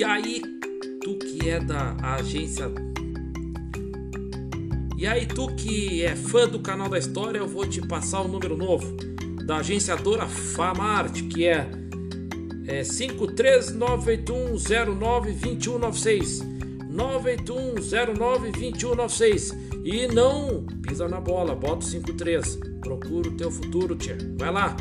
E aí, tu que é da agência. E aí, tu que é fã do canal da história, eu vou te passar o número novo da agenciadora Famart, que é, é 53981092196. 981092196. E não pisa na bola, bota o 53. Procura o teu futuro, tia. Vai lá.